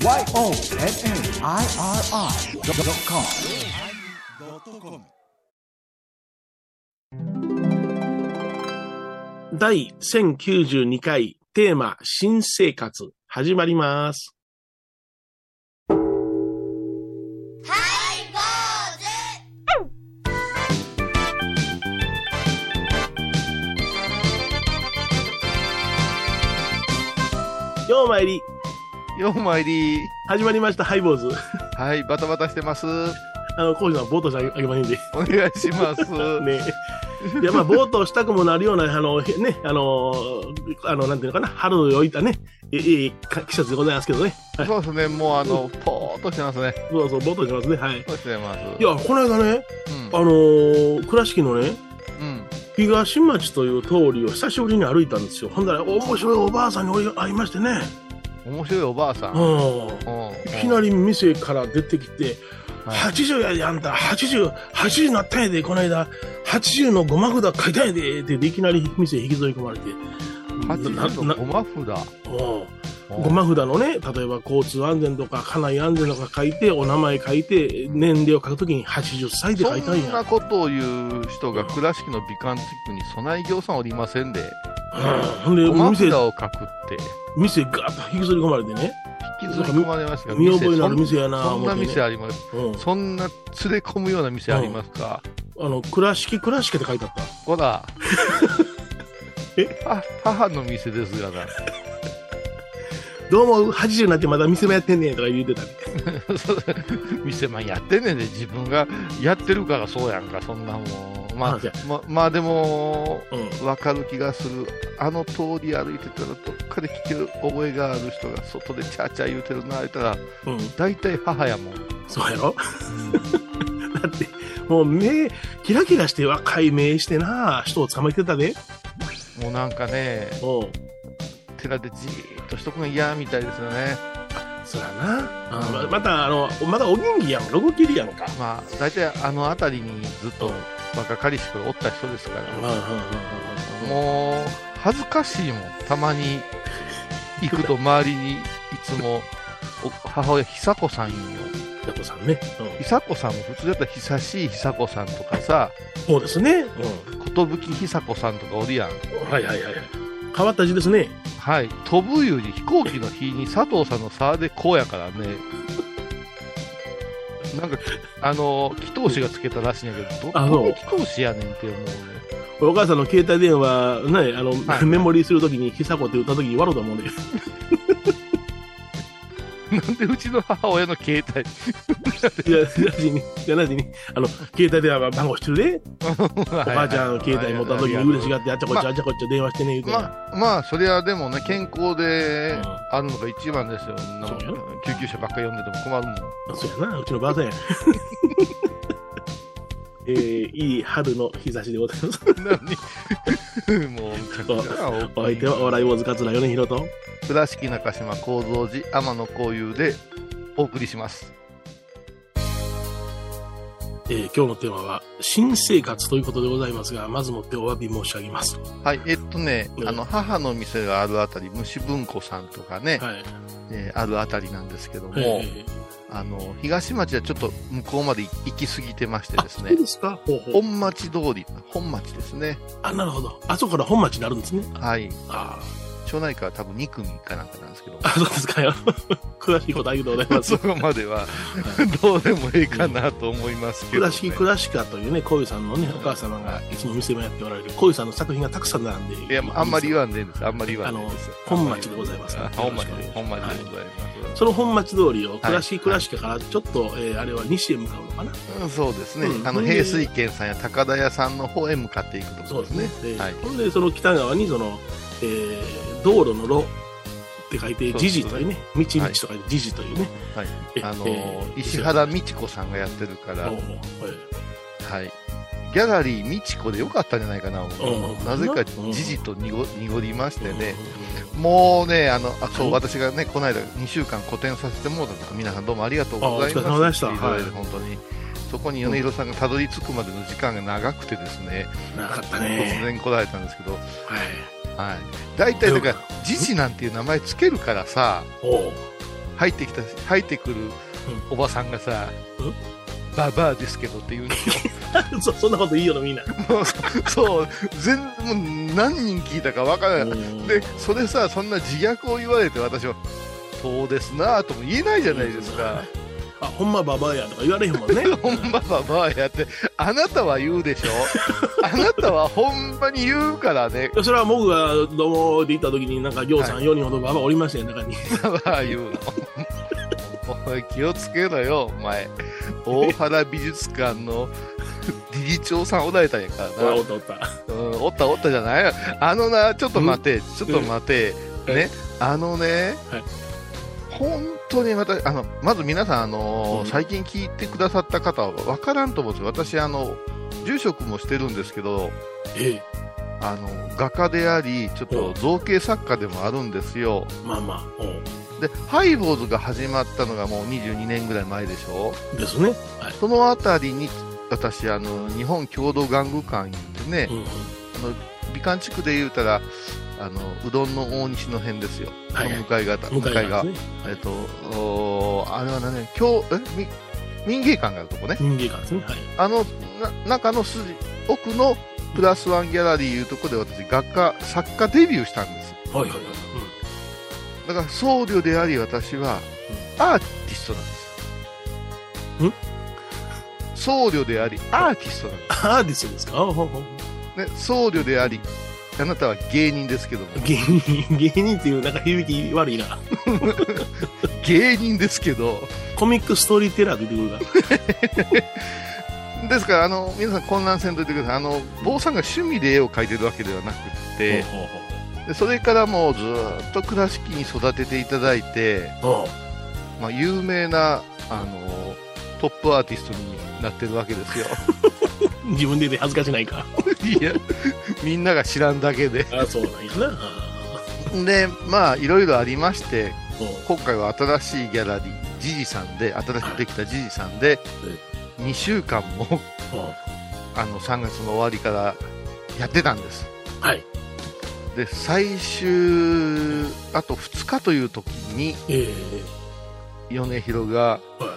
YONNIRI.com 第1092回テーマ新生活始まります。ようまいり、ようまいり。始まりました、ハイボーズ。はい、バタバタしてます。あの、コウジさん、冒頭してあげませんで。お願いします。ねいや、まあ、冒頭したくもなるような、あの、へね、あの、あの、なんていうのかな、春を置いたね、えいいか季節でございますけどね。はい。そうですね、もうあの、ぽーっとしてますね。そうそう、冒頭してますね。はい。そうしてます。いや、この間ね、うん。あのー倉敷のね、うん。東町という通りを久しぶりに歩いたんですよ。ほんだら、面白いおばあさんに会いましてね。面白いおばあさん。ううん。ん。いきなり店から出てきて、はい80やで、あんた、80、80になったんやで、この間、80のごま札書いたんやで、っていきなり店引きずり込まれて。80のごま札。うんごま札のね、例えば交通安全とか家内安全とか書いて、お名前書いて、年齢を書くときに80歳でそ書いたんや。んなことを言う人が倉敷の美観地区に備え業さんおりませんで、うんほんで、ごま店札、を書くって、店ガーッと引きずり込まれてね。引きずり込まれましたが見覚えのある店店やなそんな店あります。うん。そんな連れ込むような店ありますか、あの、倉敷倉敷って書いてあった。ほら。母の店ですがな。どうも、80になってまだ店もやってんねんとか言うてたね。店まやってんねんで、自分がやってるからそうやんか、そんなもん。まあじゃあ、ままあでも、うん。わかる気がする。あの通り歩いてたら、どっかで聞ける覚えがある人が外でチャーチャー言うてるな、言ったら、うん。大体母やもん。そうやろ？だって、もう目、キラキラして若い目してな、人を捕まえてたで。もうなんかね、うん。寺でじーっとしとくのが嫌みたいですよね。そうやな。あままた、あの、まだお元気やん。ロゴ切りやんか。まあ、大体あの辺りにずっと若かりしくおった人ですから、うんうんうんうんもう、恥ずかしいもん。たまに行くと周りにいつも、お母親、久子さん言うよ。ヤコさんね。うん。久子さんも普通だったら久しい久子さんとかさ、そうですね。寿久子さんとかおるやん。うん。はいはいはい。変わった字ですね。はい。飛ぶより飛行機の日に佐藤さんの差でこうやからね。なんか、あの、祈祷師がつけたらしいんやけど、どあどの祈祷師やねんって思うね。お母さんの携帯電話、ね、あの、はいメモリーするときに、久子って打ったときに笑うと思うね。なんでうちの母親の携帯、いや、なしに、いや、に、あの、携帯電話番号してるで、お おばあちゃんの携帯持ったときに嬉しがって、あっちゃこっちゃ、あっちゃこっちゃ電話してね、言うてな。まあ、まあ、それはでもね、健康でうんあるのが一番ですよ。救急車ばっかり呼んでても困るもん。そうやな、うちのばあさんや。えー、いい春の日差しでございます。何？もう、お相手はお笑い坊主桂米広と。倉敷中島幸三寺天野幸雄でお送りします。えー今日のテーマは、新生活ということでございますが、まずもってお詫び申し上げます。はい、えっとね、うんあの、母の店があるあたり、虫文庫さんとかね、はい。えーあるあたりなんですけども、えーあの、東町はちょっと向こうまで行き過ぎてましてあ、ですね。本町通り、本町ですね。あ、なるほど。あそこから本町になるんですね。はい。あ町内会は多分2組かなんかなんですけどあ。、あ、そうですかよ。詳しいことありがとうございますそ。こまではどうでもいいかなと思いますけど、ね。倉敷クラシカというね、こういうさんのね、お母様がいつも店もやっておられる、こういうさんの作品がたくさん並んでいや、あんまり言わわんでいいんです。あんまり言わんでいいです。あの本町でございますあ本町で、本町でございます。その本町通りを倉敷はいクラシカからちょっと、えーあれは西へ向かうのかな。うん、そうですね、うんあので平水軒さんや高田屋さんの方へ向かっていくところですね。ではいほんで、その北側にその、えー道路の路って書いて、そう時事というね、道道とか時事というね。はい。えあのえー石原美智子さんがやってるから、ははい。い、ギャラリー美智子でよかったんじゃないかな、う。んなぜかうん。時事と濁濁りましてね、もうね、あのあそう、はい。私がね、この間2週間個展させてもらった皆さんどうもありがとうございます。た。いろいろはい。本当に。そこに米広さんがたどり着くまでの時間が長くてですね、なかった突ね。然来られたんですけど、はい。はい。大体、だから、時事なんていう名前つけるからさ、入ってきた、入ってくるおばさんがさ、うん？ババアですけどって言うんですよ。そそんなこといいよな、みんな。もうそう、全、もう何人聞いたかわからない。で、それさ、そんな自虐を言われて私は、そうですなぁとも言えないじゃないですか。あ、ほんまババアやとか言われへんもんね。ほんまババアやって、あなたは言うでしょ？あなたはほんまに言うからね、それは僕がどうもって言った時に、なんか、行さん4人ほどババアおりましたよ、中に。ババア言うの。おい、気をつけろよ、お前。大原美術館の 理事長さんおられたんやからな。おったおった。うん、おったおったじゃないあのな、ちょっと待て、ちょっと待て、うんね、あのね、はい本当に私、あの、まず皆さん、あのーうん最近聞いてくださった方は分からんと思うんですよ。私、あの、住職もしてるんですけど、ええ、あの、画家であり、ちょっと造形作家でもあるんですよ。まあまあ、で、ハイボーズが始まったのがもう22年ぐらい前でしょ？うん。ですね。はい。そのあたりに、私、あの、日本郷土玩具館でね、うんうん。あの美観地区で言うたら、あのうどんの大西の辺ですよ、はいはい向かい側、向かい側ね。えっと、おーあれは何ね、今日えみ民芸館があるとこね、人間館ですね。はい。あのな中の筋奥のプラスワンギャラリーいうところで私、画家、作家デビューしたんです。はいはいはい。だから僧侶であり、私はアーティストなんですよ。ん？僧侶であり、アーティストなんです。アーティストですか？ね、僧侶であり、あなたは芸人ですけども、芸人、芸人っていうなんか響き悪いな。芸人ですけど、コミックストーリーテラーってくるから。ですから、あの、皆さん混乱せんといてください。あの、坊さんが趣味で絵を描いてるわけではなくって、でそれからもうずーっと倉敷に育てていただいて、まあ、有名な、あの、トップアーティストになってるわけですよ。自分で言って恥ずかしないか。いや、みんなが知らんだけで。あそうなんやな。あで、まあ、いろいろありまして、今回は新しいギャラリー、ジジさんで、新しくできたジジさんで、2週間も、あの、3月の終わりからやってたんです。はい。で最終あと2日という時にええ米広がはい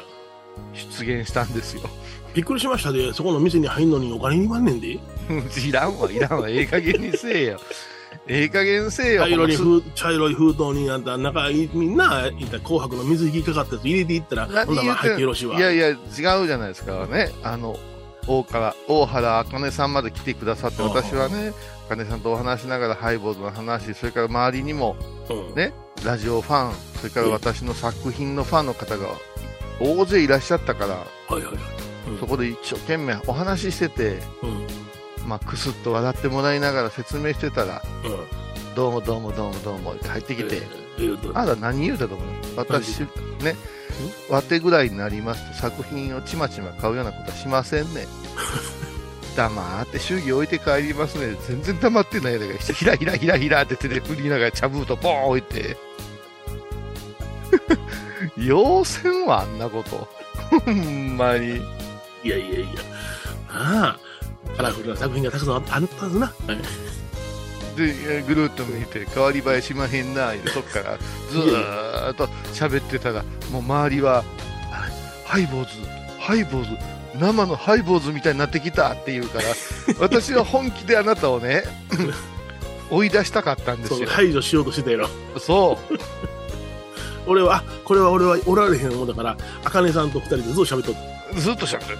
出現したんですよ。びっくりしましたで、そこの店に入んのにお金にまんねんで。いらんわいらんわ。ええ加減にせえよ。ええ加減せえよ茶色い封茶色い封筒にあんた、中、みんな、いった紅白の水引きかかったやつ入れていったら、何ほんなら入ってよろしいわ。いやいや違うじゃないですかねあの大から大原あかねさんまで来てくださって私はねあかねさんとお話しながらハイボーズの話それから周りにもうん。ねラジオファンそれから私の作品のファンの方が大勢いらっしゃったからはいはいはい。うんそこで一生懸命お話ししててうん。まあ、くすっと笑ってもらいながら説明してたら、うん。どうもどうもどうもどうもって入ってきて、えー、あなた何言うたと思う私、ね、わてぐらいになりますと作品をちまちま買うようなことはしませんね。黙って祝儀置いて帰りますね。全然黙ってないだから、ひらひらひらひらって手で振りながら茶封筒ポーン置いて。要せんわ、あんなこと。ほんまに。いやいやいや。ああ、カラフルな作品がたくさんあったんですな。はいでぐるっと見て変わり映えしまへんなそっからずーっと喋ってたらもう周りはあハイボーズハイボーズ生のハイボーズみたいになってきたって言うから私は本気であなたをね 追い出したかったんですよ排除しようとしてたやろ。そう俺は、あ、これは俺はおられへんもんだから、あかねさんと二人でずっと喋っと。ずっと喋ってる。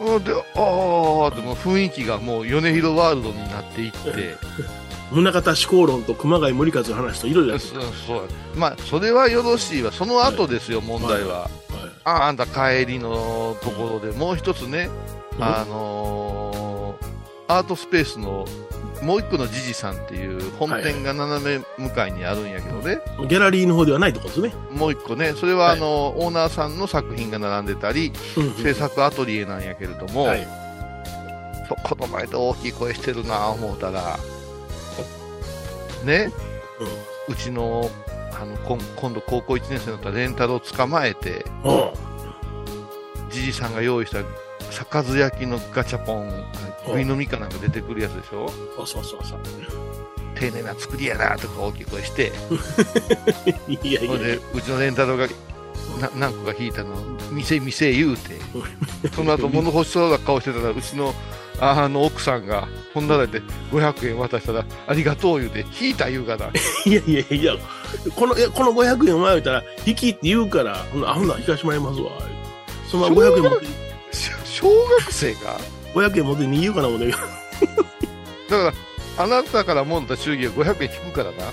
うんでああでも雰囲気がもう米広ワールドになっていって。宗像志功論と熊谷森和の話といろいろやって。そうまあそれはよろしいわ。その後ですよ、問題は、た。はい。ああんた帰りのところでもう一つね、うん。あのーアートスペースのもう一個のジジさんっていう本店が斜め向かいにあるんやけどね、ギャラリーの方ではないとこですね。もう一個ね、それははいあの、オーナーさんの作品が並んでたり、うん制作アトリエなんやけれども、はい。そこの前で大きい声してるな思うたら、ね、うちのあの今今度高校1年生になったレンタルを捕まえて、うん。じじさんが用意した杯焼きのガチャポン、うんグイのみかなんか出てくるやつでしょ？そうそうそうそう。丁寧な作りやなとか大きい声して、いやいやで、うちのレンタルがな何個か引いたの、店、店言うて、その後物欲しそうな顔してたら、うちのあの奥さんが、ほんならで500円渡したら、ありがとう言うて、引いた言うかな。いやいやいや、この、いやこの500円前言ったら、引きって言うから、ほんならあほんなら引かしてもらいますわ。そのまま500円持って、し小学生が？500円持ってに言うかな思って。だから、あなたからもんだ祝儀は500円引くからな。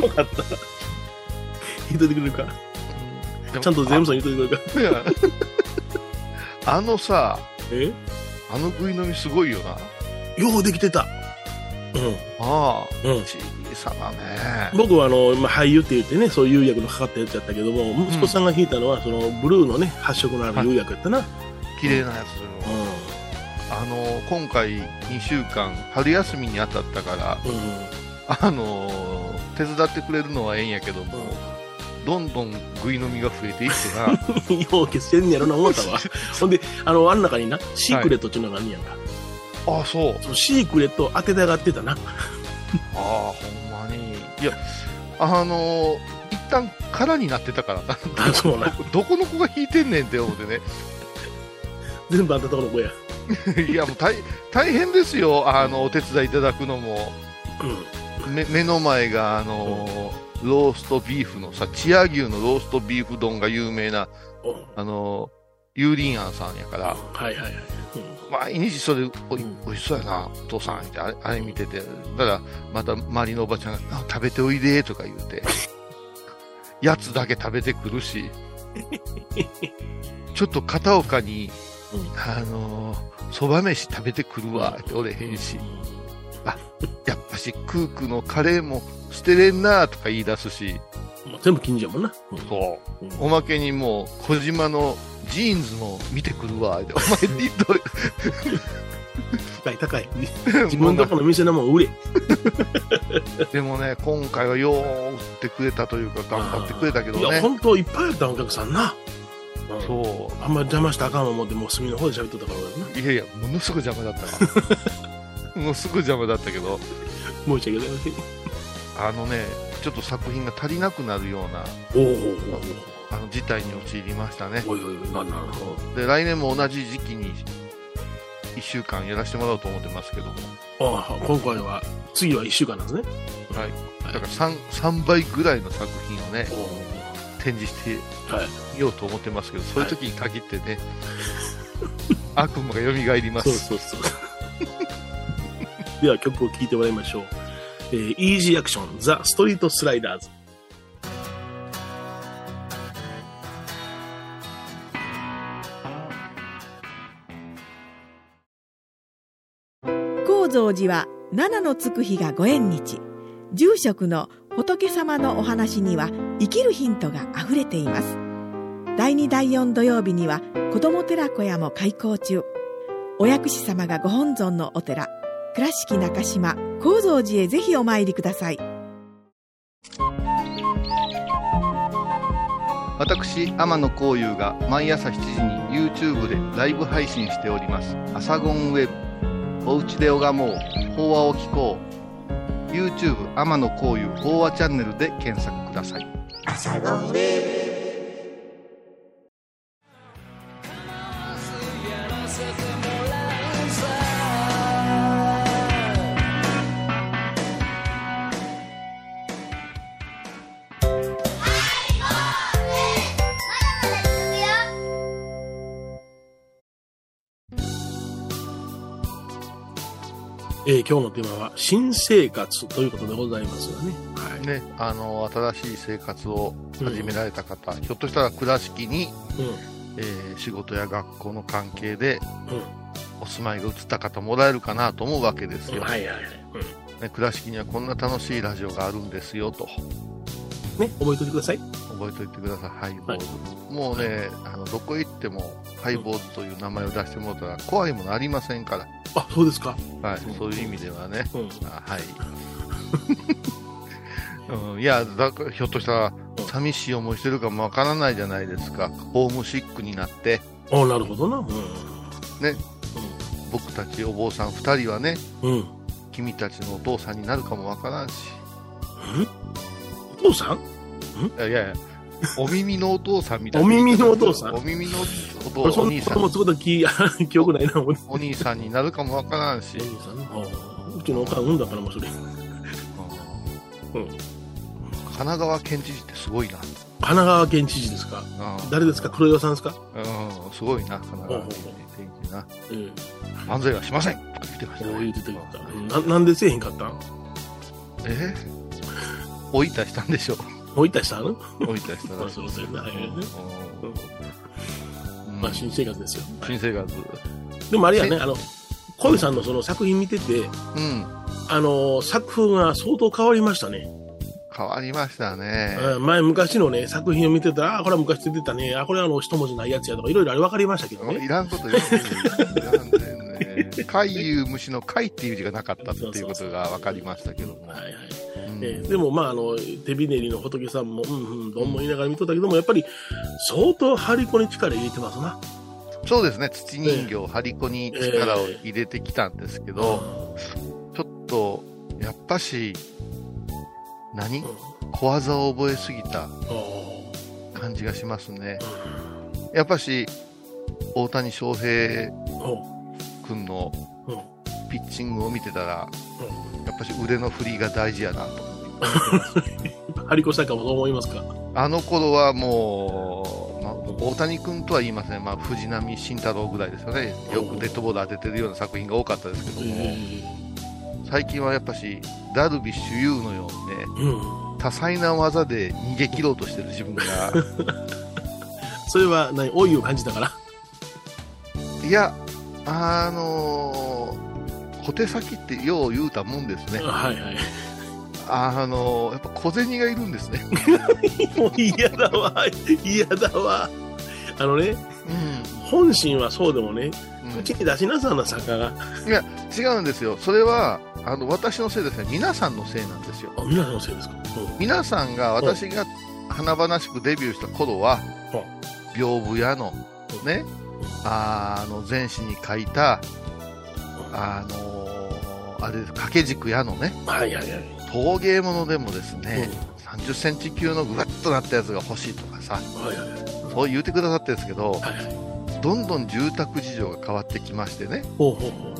分かった。引いといてくれるか。ちゃんと税務署に言っといてくれるか。あのさ、え？あの食い飲みすごいよな。ようできてた。うん。ああ、うん。小さなね。僕はあの、まあ、俳優って言ってね、そういう釉薬のかかったやつやったけども、息子さんが弾いたのは、その、ブルーのね、発色のある釉薬やったな。綺麗なやつよ。うあの、今回2週間、春休みに当たったから、ん。うん。あの、手伝ってくれるのはええんやけども、どんどん食い飲みが増えていってな。よう消してんねやろな思ったわ。ほんで、あの、あん中にな、シークレットっていうのがあんねやんか。ああ、そう。そのシークレットを当てたがってたな。ああ、ほんまに。いや、あの一旦空になってたからな。あそうな。どこの子が弾いてんねんって思ってね。全部あんたとこの子や。いや、もう大大変ですよ。あの、お手伝いいただくのも。うん。め目の前が、あのローストビーフのさ、千屋牛のローストビーフ丼が有名な、うんあのユーリンアンさんやから、はいはいはい。毎日それおいうんおいしそうやな、お父さんってあれあれ見てて、だからまた周りのおばちゃんがあ食べておいでとか言うて、やつだけ食べてくるし、ちょっと片岡に、うんあのそば飯食べてくるわっておれへんし、やっぱしクークのカレーも捨てれんなとか言い出すし、全部近所やもんな。うんそう。うんおまけにもう、小島のジーンズも見てくるわ。お前にどう高い高い。自分のとこの店のもん売れ。でもね、今回はよう売ってくれたというか、頑張ってくれたけどいや、ね。本当いっぱいやったお客さんな。うんそあんまり邪魔したらあかん思って、もう隅の方で喋っとったから。いやいや、ものすごい邪魔だったわ。ものすごい邪魔だったけど、申し訳ございません。あのね、ちょっと作品が足りなくなるような、おおおあの事態に陥りましたね。おおいおいおい、ななるほで、来年も同じ時期に、1週間やらせてもらおうと思ってますけども、ど。ああ、今回は、次は1週間なんですね。はい。だから 3, 3倍ぐらいの作品をね、展示してはい。みようと思ってますけど、そういう時に限ってね、悪夢が蘇りまそうす。そうそう。では曲を聴いてもらいましょう。えー、イージーアクション、ザ・ストリート・スライダーズ。高蔵寺は七のつく日がご縁日住職の仏様のお話には生きるヒントがあふれています第2第4土曜日には子ども寺小屋も開校中お薬師様がご本尊のお寺倉敷中島・高蔵寺へぜひお参りください私、天野幸雄が毎朝7時に YouTube でライブ配信しております。アサゴンウェブ。おうちで拝もう。法話を聞こう。YouTube 天野幸雄法話チャンネルで検索ください。今日のテーマは、新生活ということでございますがね。はい。ね、あの、新しい生活を始められた方、ひょっとしたら倉敷に、うん。えー仕事や学校の関係でうん。お住まいが移った方もらえるかなと思うわけですよ。はいはいはい。ね、倉敷にはこんな楽しいラジオがあるんですよとうん。ね、覚えておいてください。覚えておいてください、ハイボーズ。もうね、あのどこ行ってもハイボーズという名前を出してもらったら怖いものありませんから、あ、そうですか。はいうんそういう意味ではね、うん。あはい。うん、いやだから、ひょっとしたらうん寂しい思いしてるかもわからないじゃないですか、ホームシックになって、あなるほどな。うん。ね僕たちお坊さん2人はね、うん。昨君たちのお父さんになるかもわからんし。お父さん？いやいや、お耳のお父さんみたいな。お耳のお父さん？お耳のお俺そん父お兄さんもつこと記 記憶ないな、お兄お兄さんになるかもわからんし。さんね。うちのおかん産んだからもうそれ。うんうん神奈川県知事ってすごいな。神奈川県知事ですか？うん誰ですか？黒岩さんですか？うん、すごいな、神奈川県知事な。うん。漫才はしません言ってました言ってたな。なんでせえへんかったん？え？おいたしたんでしょもう一体したの？おいたしたらしいそうそうそうはいはいねうんまあ新生活ですよ。新生活。でもあれやね、あの、小井さんのその作品見てて、うん。あの、作風が相当変わりましたね。変わりましたね。うん前昔のね、作品を見てたら、あ、これは昔出てたね、あ、これはあの、一文字ないやつやとか、いろいろあれ分かりましたけどね。いらんこと言っていらんでね。貝いう虫の貝っていう字がなかったっていうことが分かりましたけども。はいはい。うん。えーでもまああの手びねりの仏さんもうんうんどんも言いながら見とったけどもやっぱり相当張り子に力入れてますな。そうですね、土人形、張り子に力を入れてきたんですけど、ちょっと、やっぱし、何？うん。小技を覚えすぎたうん。感じがしますね。やっぱし、大谷翔平君のうん。うんピッチングを見てたら、やっぱし腕の振りが大事やなと。張り子したかもそう思いますか？あの頃はもう、まあ、大谷君とは言いません、まあ、藤浪晋太郎ぐらいですよね。よくデッドボール当ててるような作品が多かったですけども、最近はやっぱし、ダルビッシュ有のようにね、うん。多彩な技で逃げ切ろうとしてる自分が、それは何？老いを感じたから？いや、あのー小手先ってよう言うたもんですね。はいはい。あのーやっぱ小銭がいるんですね。もう嫌だわ嫌だわ。あのねう本心はそうでもねん。うちに出しなさんな作家が。違うんですよ。それは、あの、私のせいですね。皆さんのせいなんですよ。あ皆さんのせいですか？皆さんが私が華々しくデビューした頃は、屏風屋のね、あの前史に書いた、あのあれです掛け軸屋のね、うんはいはいはい。陶芸物でもですね、う30センチ級のぐわっとなったやつが欲しいとかさ、んはいはいはい。そう言うてくださってるんですけど、はいはい。どんどん住宅事情が変わってきましてね、ほうほうほう。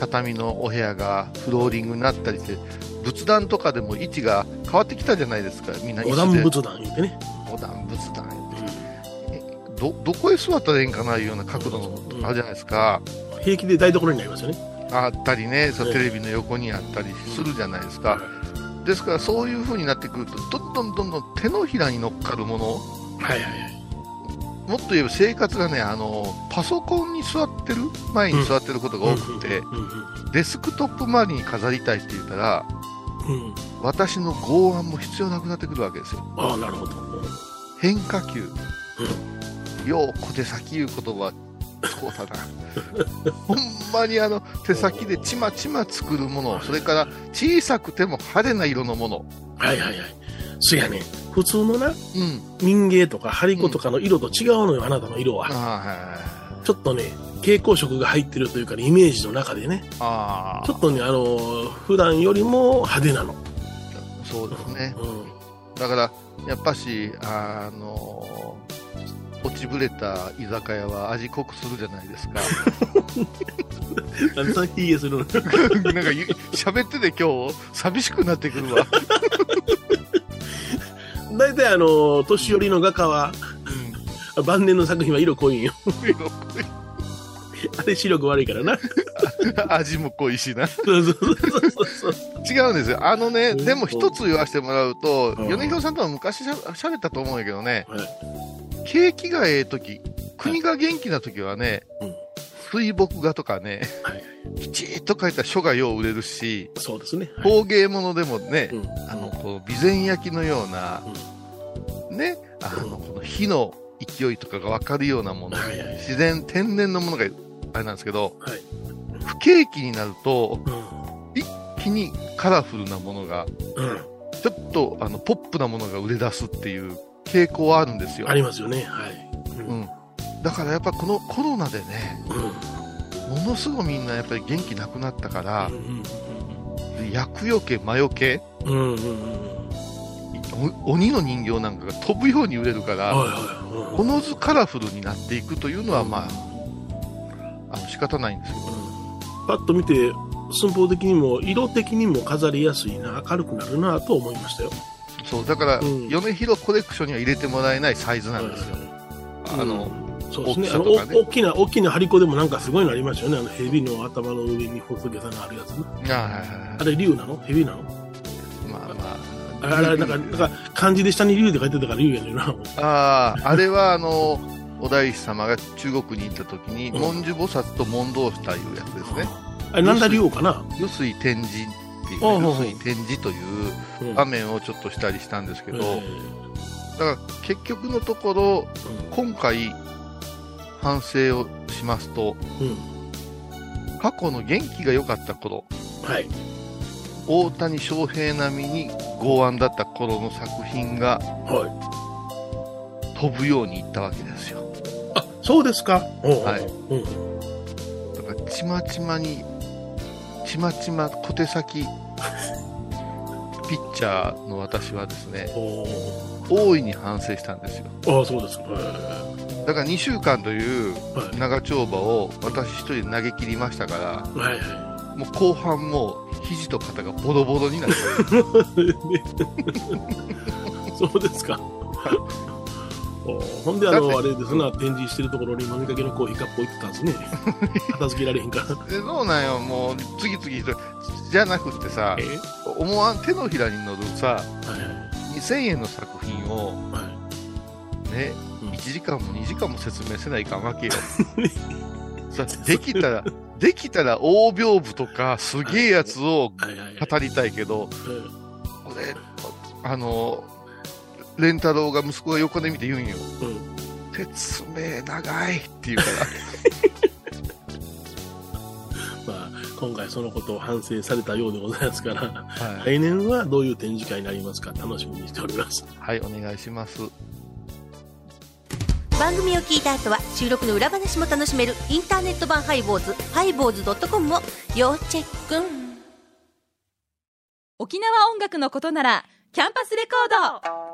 畳のお部屋がフローリングになったりして、仏壇とかでも位置が変わってきたじゃないですか、みんな椅お子で断仏壇言ってね。お段仏壇どどこへ座ったらええんかないうような角度のあるじゃないですか、平気で台所になりますよね。あったりねそテレビの横にあったりするじゃないですか、ですからそういう風になってくるとどんどんどんどん手のひらに乗っかるもの。はいはいはい。もっと言えば生活がねあのパソコンに座ってる前に座ってることが多くて、うんうんデスクトップ周りに飾りたいって言ったらうん。うん。私の剛腕も必要なくなってくるわけですよ。ああ、なるほど。変化球、よう小手先いう言葉そうだな ほんまにあの手先でちまちま作るものそれから小さくても派手な色のものはいはいはい。そやね。普通のな、うん民芸とか張り子とかの色と違うのよ、あなたの色は。はいちょっとね、蛍光色が入ってるというか、ね、イメージの中でね、あちょっとね、あの、普段よりも派手なの。ーそうですねうん。だからやっぱしあの落ちぶれた居酒屋は味濃くするじゃないですか。なんでそんなヒゲするの？なんかゆ喋ってて今日寂しくなってくるわ、大体あの、年寄りの画家は、晩年の作品は色濃いんよ。あれ視力悪いからな。味も濃いしな。そうそうそうそうそう。違うんですよ。あのね、うん。でも一つ言わせてもらうと、うん。米広さんとは昔しゃ喋ったと思うんやけどね、はい景気がええ時、国が元気な時はね、うん水墨画とかね、はいきちっと描いた書がよう売れるし、そうですね。はい工芸物でもね、うんあの、こう、備前焼きのような、ね、あの、この火の勢いとかがわかるようなもの、はいはい自然、天然のものがあれなんですけど、はい。不景気になると、う一気にカラフルなものがん。うん。ちょっとあのポップなものが売れ出すっていう傾向はあるんですよ。ありますよね。はい。う。うんん、だからやっぱこのコロナでね、うん。ものすごいみんなやっぱり元気なくなったから厄除け、魔除け、うんうんうん。お鬼の人形なんかが飛ぶように売れるから。おのずカラフルになっていくというのは、まあ、あの仕方ないんですけど、パッと見て、寸法的にも、色的にも飾りやすいな、明るくなるなと思いましたよ。そう、だから、うん米広コレクションには入れてもらえないサイズなんですよ。あの、そうですね。ねお大きな、大きな張り子でもなんかすごいのありましたよね。あの、蛇の頭の上に仏さんがあるやつね。ああれ、竜なの？蛇なの？まあまあれ、あれ、なんか、なんか、漢字で下に竜って書いてたから竜やねんな。あ、ああ、あれはあの、お大師様が中国に行った時に、うん文殊菩薩と問答したいうやつですね。あれ、なんだ竜王かな？湯水天神っていう、あはい湯水天神といううん場面をちょっとしたりしたんですけど、えだから結局のところ、ー今回、反省をしますと。過去の元気が良かった頃、はい。大谷翔平並みに剛腕だった頃の作品がはい。飛ぶようにいったわけですよ。あ、そうですか。はいうん。だから、ちまちまに、ちまちま小手先、ピッチャーの私はですね、お大いに反省したんですよ。ーあ、そうですか。はだから2週間という。長丁場を私一人で投げ切りましたから、はいはもう後半もう肘と肩がボロボロになって、そうですか。おほんで、あの、あれですな、展示してるところに飲みかけのコーヒーカップ置いてたんですね。片付けられへんから。でそうなんよ、もう次々人、じゃなくってさ、え？思わん手のひらに乗るさ、はい2000円の作品をはい。ね、うん1時間も2時間も説明せないかんわけよ。さできたら、できたら大屏風とかすげえやつをはいはいはい。語りたいけど、うんこれ、あの、レンタロウが息子が横で見て言うんよ。うん。説明長いって言うから。まあ、今回そのことを反省されたようでございますから、はい、来年はどういう展示会になりますか楽しみにしております。はい、お願いします。番組を聞いた後は収録の裏話も楽しめるインターネット版ハイボーズハイボーズドットコムを要チェック沖縄音楽のことならキャンパスレコード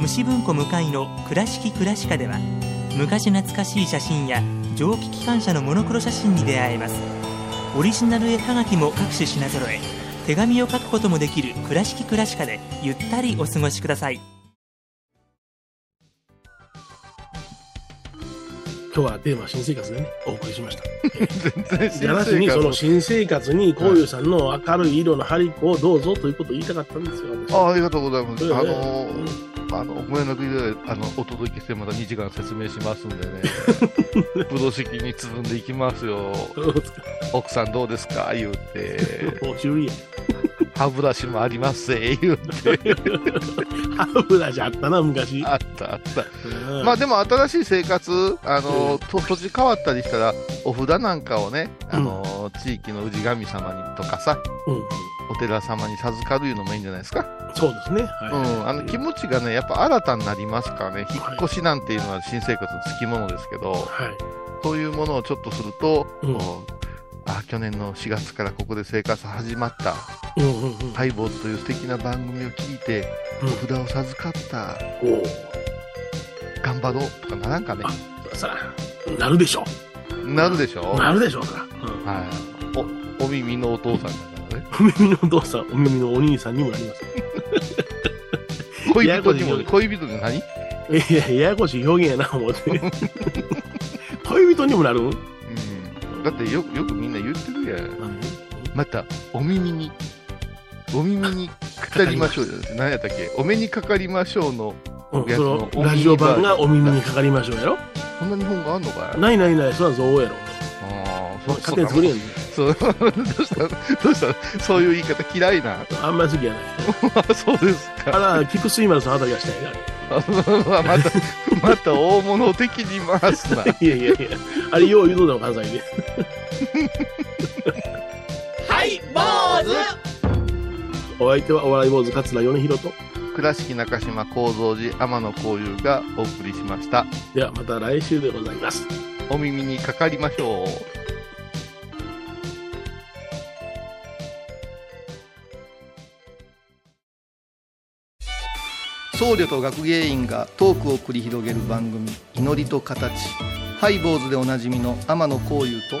虫文庫向かいの「倉敷倉歯科」では昔懐かしい写真や蒸気機関車のモノクロ写真に出会えます。オリジナル絵はがきも各種品揃え手紙を書くこともできる「倉敷倉歯科」でゆったりお過ごしください。今日はテーマ新生活でね、お送りしました。全然じゃなしに、その新生活に、こういうさんの明るい色の張り子をどうぞということを言いたかったんですよ、私あありがとうございます。ええあのーあの、ご連絡いただいて、あの、お届けしてまた2時間説明しますんでね。風呂敷に包んでいきますよ。奥さんどうですか？言うて。歯ブラシもありますぜ、言うて。歯ブラシあったな、昔。あったあった。うんまあでも新しい生活、あの、と土地変わったりしたら、お札なんかをね、あの、地域の氏神様にとかさ、うんうんお寺様に授かるいうのもいいんじゃないですか。そうですね。はいうん。あの、気持ちがね、やっぱ新たになりますからね、引っ越しなんていうのは新生活のつきものですけど、はい。そういうものをちょっとすると、うんこうあ、去年の4月からここで生活始まった、うんうんうん。ハイボーズという素敵な番組を聞いて、うんお札を授かった、頑張ろうとかならんかね。さあ、なるでしょなるでしょう。なるでしょうから。うんはい。お、お耳のお父さんだからね。お耳のお父さん、お耳のお兄さんにもなります。恋人にも、恋人で何い？や、ややこしい表現やな、思って。恋人にもなる？んうん。だってよく、よくまた、お耳に、お耳に語りましょうよ。何やったっけ？お目にかかりましょうの、うんやつのそのラジオ版がお耳にかかりましょうやろ？そんな日本語あんのかい？ないないない、そうやろ。ああ、そ勝手に作れんねん。そう、どうした？どうした？そういう言い方嫌いな。あんまり好きやない。あ そうですあか。ら、菊水丸さんあたりがしたいな。また、また大物的に回すな。いやいやいや、あれ、よう言うとでも関西で。お相手はお笑い坊主桂米宏と。倉敷中島幸三寺天野幸雄がお送りしました。ではまた来週でございます。お耳にかかりましょう。僧侶と学芸員がトークを繰り広げる番組「祈りと形」ハイボーズでおなじみの天野幸雄と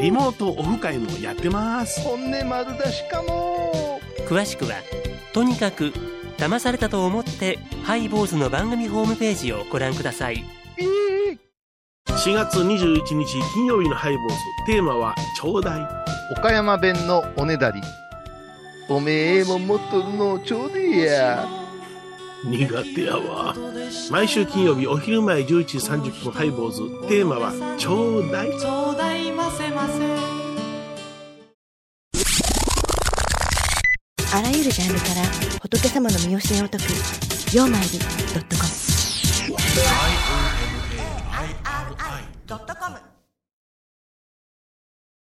リモートオフ会もやってます。本音丸出しかも詳しくはとにかく騙されたと思ってハイボーズの番組ホームページをご覧くださいえー4月21日金曜日のハイボーズ。テーマはちょうだい。岡山弁のおねだりおめえも持っとるのちょうでえや苦手やわ。毎週金曜日お昼前11時30分ハイボーズ。テーマはちょうだい。ちょうだいませませあらゆるジャンルから仏様の身教えを解く「曜マイルドットコム」ドットコム